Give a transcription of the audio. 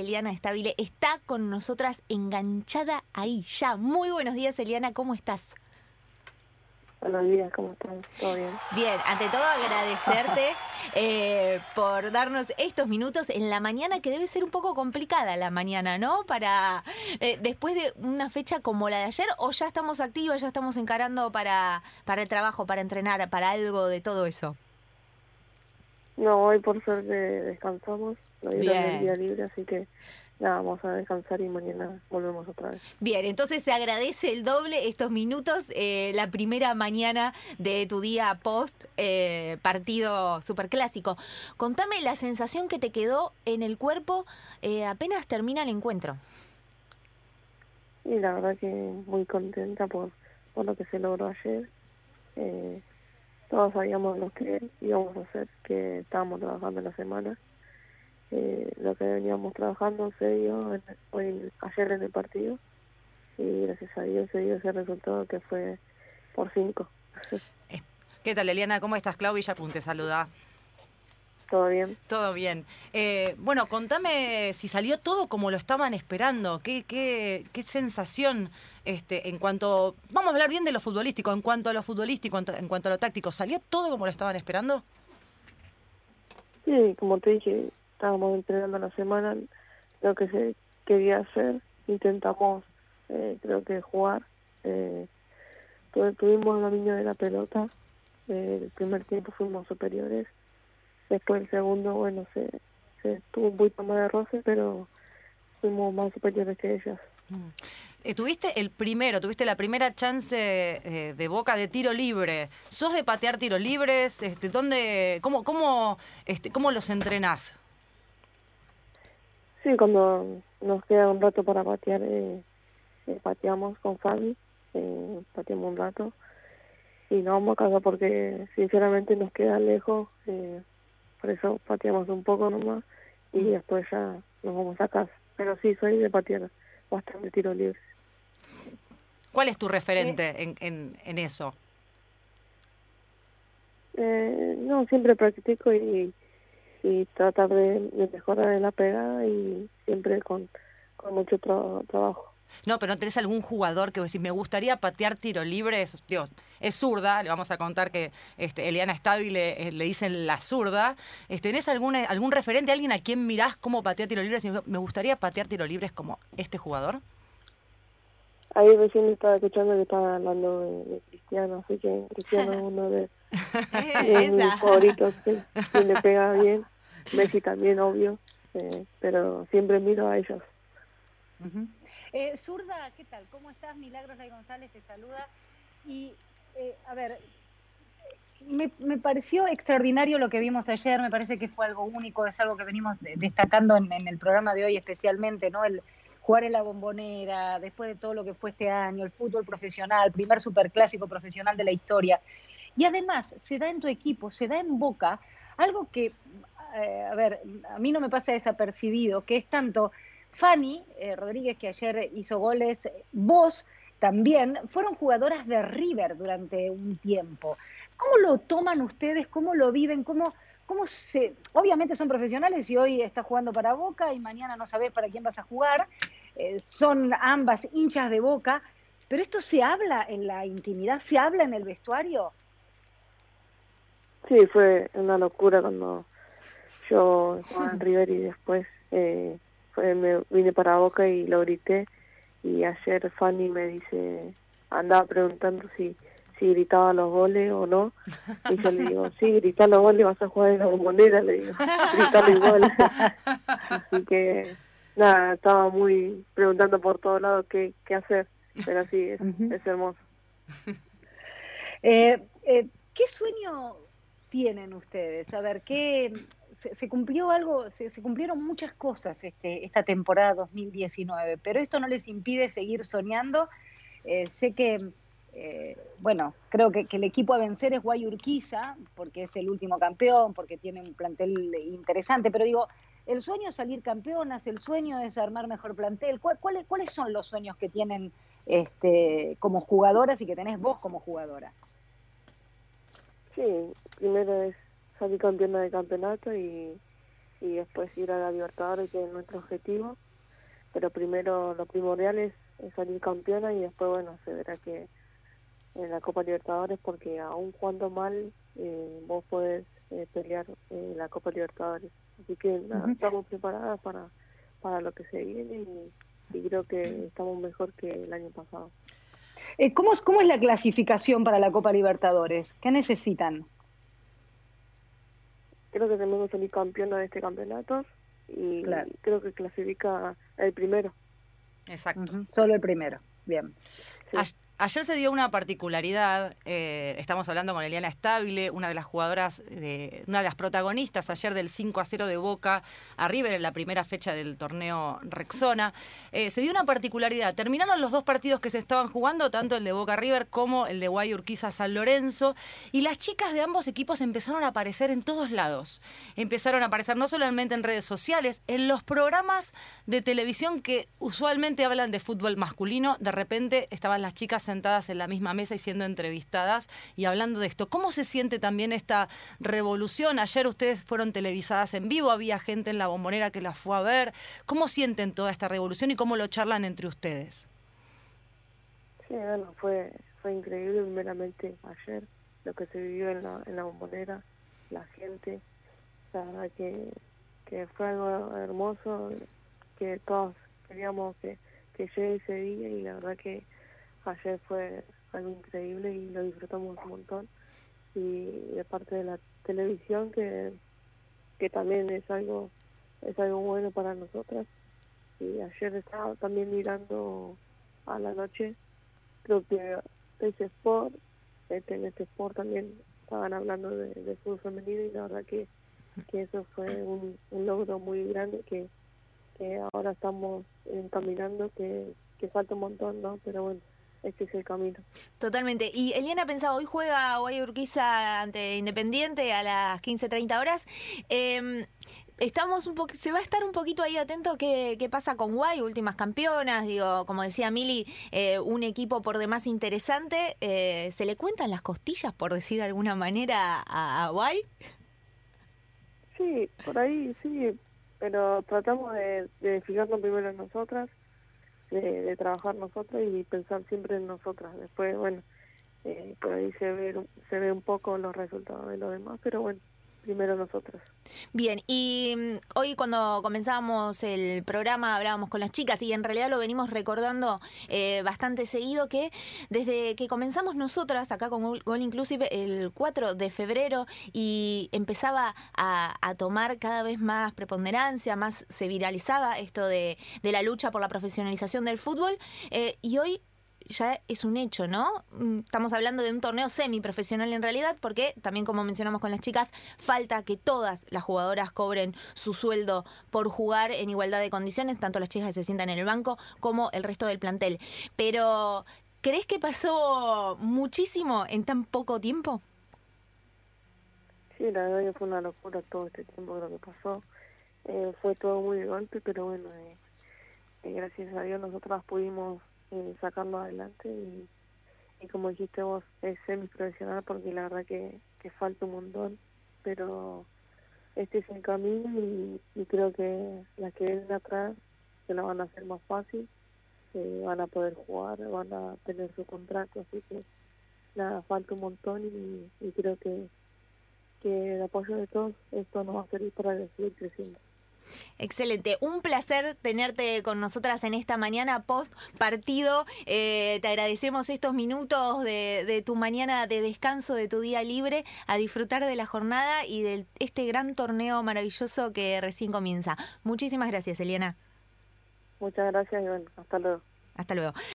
Eliana Estabile está con nosotras enganchada ahí ya. Muy buenos días, Eliana, ¿cómo estás? Buenos días, ¿cómo están? ¿Todo bien? Bien, ante todo agradecerte eh, por darnos estos minutos en la mañana, que debe ser un poco complicada la mañana, ¿no? Para eh, después de una fecha como la de ayer, o ya estamos activos, ya estamos encarando para, para el trabajo, para entrenar, para algo de todo eso. No, hoy por suerte descansamos, no dieron el día libre, así que nada, vamos a descansar y mañana volvemos otra vez. Bien, entonces se agradece el doble estos minutos, eh, la primera mañana de tu día post eh, partido superclásico. Contame la sensación que te quedó en el cuerpo eh, apenas termina el encuentro. Y la verdad que muy contenta por, por lo que se logró ayer. Eh, todos sabíamos lo que íbamos a hacer, que estábamos trabajando en la semana eh, lo que veníamos trabajando se dio hoy, ayer en el partido y gracias a Dios se dio ese resultado que fue por cinco. Eh, ¿Qué tal, Eliana? ¿Cómo estás? Clau Villapun te saluda. ¿Todo bien? Todo bien. Eh, bueno, contame si salió todo como lo estaban esperando. ¿Qué, qué, qué sensación este, en cuanto... Vamos a hablar bien de lo futbolístico. En cuanto a lo futbolístico, en cuanto a lo táctico, ¿salió todo como lo estaban esperando? Sí, como te dije, estábamos entrenando la semana lo que se quería hacer, intentamos eh, creo que jugar, eh, tuvimos la línea de la pelota, eh, el primer tiempo fuimos superiores, después el segundo, bueno, se, se tuvo un poquito más de roce, pero fuimos más superiores que ellas. Mm. Eh, tuviste el primero, tuviste la primera chance de Boca de tiro libre. ¿Sos de patear tiros libres? Este, ¿dónde, cómo, cómo, este, ¿Cómo los entrenás? Sí, cuando nos queda un rato para patear, eh, eh, pateamos con Fabi, eh, pateamos un rato y no vamos a casa porque sinceramente nos queda lejos, eh, por eso pateamos un poco nomás y mm. después ya nos vamos a casa. Pero sí, soy de patear bastante tiro libre. ¿Cuál es tu referente en, en, en eso? Eh, no, siempre practico y y tratar de, mejorar en la pegada y siempre con, mucho trabajo. No, pero ¿no tenés algún jugador que vos decís, me gustaría patear tiro libre? Es, Dios, es zurda, le vamos a contar que este, Eliana Estable eh, le dicen la zurda. Este, ¿Tenés algún, algún referente, alguien a quien mirás cómo patea tiro libre? Me gustaría patear tiro libres como este jugador. Ahí recién estaba escuchando que estaba hablando de, Cristiano, así que Cristiano es uno de, mis favoritos, que le pega bien. Messi también, obvio, eh, pero siempre miro a ellos. eh, Zurda, ¿qué tal? ¿Cómo estás? Milagros Lay González te saluda. Y, eh, a ver, me, me, pareció extraordinario lo que vimos ayer, me parece que fue algo único, es algo que venimos destacando en, en, el programa de hoy especialmente, ¿no? El jugar en la bombonera, después de todo lo que fue este año, el fútbol profesional, primer superclásico profesional de la historia. Y además se da en tu equipo, se da en Boca, algo que eh, a ver, a mí no me pasa desapercibido, que es tanto Fanny eh, Rodríguez, que ayer hizo goles, vos también, fueron jugadoras de River durante un tiempo. ¿Cómo lo toman ustedes? ¿Cómo lo viven? ¿Cómo, cómo se...? Obviamente son profesionales y hoy está jugando para Boca y mañana no sabes para quién vas a jugar. Eh, son ambas hinchas de Boca, pero esto se habla en la intimidad, se habla en el vestuario. Sí, fue una locura cuando yo Juan River y después eh, me vine para Boca y lo grité y ayer Fanny me dice, andaba preguntando si si gritaba los goles o no y yo le digo, sí, grita los goles vas a jugar en la bombonera, le digo, grita los goles. Así que nada, estaba muy preguntando por todos lados qué, qué hacer, pero sí, es, es hermoso. Eh, eh, ¿Qué sueño tienen ustedes? A ver, ¿qué, se, cumplió algo, se, cumplieron muchas cosas este, esta temporada 2019, pero esto no les impide seguir soñando. Eh, sé que, eh, bueno, creo que, el equipo a vencer es Guayurquiza, porque es el último campeón, porque tiene un plantel interesante, pero digo, el sueño es salir campeonas, el sueño es armar mejor plantel. ¿Cuáles, cuáles son los sueños que tienen este, como jugadoras y que tenés vos como jugadora? Sí, primero es salir campeona de campeonato y, y después ir a la Libertadores, que es nuestro objetivo. Pero primero lo primordial es, salir campeona y después, bueno, se verá que en la Copa Libertadores, porque aún cuando mal, eh, vos podés eh, pelear en la Copa Libertadores. Así que estamos preparadas para, para lo que se viene y, creo que estamos mejor que el año pasado. Eh, ¿cómo, es, ¿Cómo es la clasificación para la Copa Libertadores? ¿Qué necesitan? Creo que tenemos que salir campeona de este campeonato y creo que clasifica el primero. Exacto. Solo el primero. Bien. Ayer se dio una particularidad, eh, estamos hablando con Eliana Estable, una de las jugadoras, de, una de las protagonistas ayer del 5 a 0 de Boca a River en la primera fecha del torneo Rexona. Eh, se dio una particularidad, terminaron los dos partidos que se estaban jugando, tanto el de Boca River como el de Guay Urquiza San Lorenzo, y las chicas de ambos equipos empezaron a aparecer en todos lados. Empezaron a aparecer no solamente en redes sociales, en los programas de televisión que usualmente hablan de fútbol masculino, de repente estaban las chicas sentadas en la misma mesa y siendo entrevistadas y hablando de esto. ¿Cómo se siente también esta revolución? Ayer ustedes fueron televisadas en vivo, había gente en la bombonera que las fue a ver. ¿Cómo sienten toda esta revolución y cómo lo charlan entre ustedes? Sí, bueno, fue, fue increíble primeramente ayer lo que se vivió en la, en la bombonera, la gente, la verdad que, que fue algo hermoso, que todos queríamos que, que llegue ese día y la verdad que ayer fue algo increíble y lo disfrutamos un montón. Y de parte de la televisión que que también es algo es algo bueno para nosotras. Y ayer estaba también mirando a la noche creo que ese sport este, en este sport también estaban hablando de, de fútbol femenino y la verdad que, que eso fue un, un logro muy grande que, que ahora estamos encaminando que, que falta un montón no pero bueno este es el camino. Totalmente. Y Eliana pensaba, hoy juega Guay Urquiza ante Independiente a las 15.30 horas. Eh, estamos un poco, se va a estar un poquito ahí atento qué, qué pasa con Guay, últimas campeonas, digo, como decía Mili, eh, un equipo por demás interesante. Eh, ¿Se le cuentan las costillas, por decir de alguna manera, a, Guay? Sí, por ahí sí, pero tratamos de, de fijarnos primero en nosotras de, trabajar nosotros y pensar siempre en nosotras. Después, bueno, eh, por ahí se ve, se ve un poco los resultados de los demás, pero bueno, primero nosotros. Bien, y mm, hoy cuando comenzamos el programa hablábamos con las chicas y en realidad lo venimos recordando eh, bastante seguido que desde que comenzamos nosotras acá con Gol Inclusive el 4 de febrero y empezaba a, tomar cada vez más preponderancia, más se viralizaba esto de, de la lucha por la profesionalización del fútbol eh, y hoy ya es un hecho, ¿no? Mm, estamos hablando de un torneo semiprofesional en realidad, porque también como mencionamos con las chicas, falta que todas las jugadoras cobren su sueldo por jugar en igualdad de condiciones, tanto las chicas que se sientan en el banco como el resto del plantel. Pero, ¿crees que pasó muchísimo en tan poco tiempo? Sí, la verdad que fue una locura todo este tiempo lo que pasó. Eh, fue todo muy golpe, pero bueno, eh, eh, gracias a Dios nosotras pudimos eh, sacarlo adelante y, y, como dijiste vos, es semi-profesional porque la verdad que, que falta un montón, pero este es el camino y, creo que las que vienen atrás se la van a hacer más fácil, eh, van a poder jugar, van a tener su contrato, así que nada, falta un montón y, y creo que, que el apoyo de todos esto nos va a servir para seguir creciendo. Excelente, un placer tenerte con nosotras en esta mañana post partido. Eh, te agradecemos estos minutos de, tu mañana de descanso, de tu día libre, a disfrutar de la jornada y de este gran torneo maravilloso que recién comienza. Muchísimas gracias, Eliana. Muchas gracias y bueno, hasta luego. Hasta luego.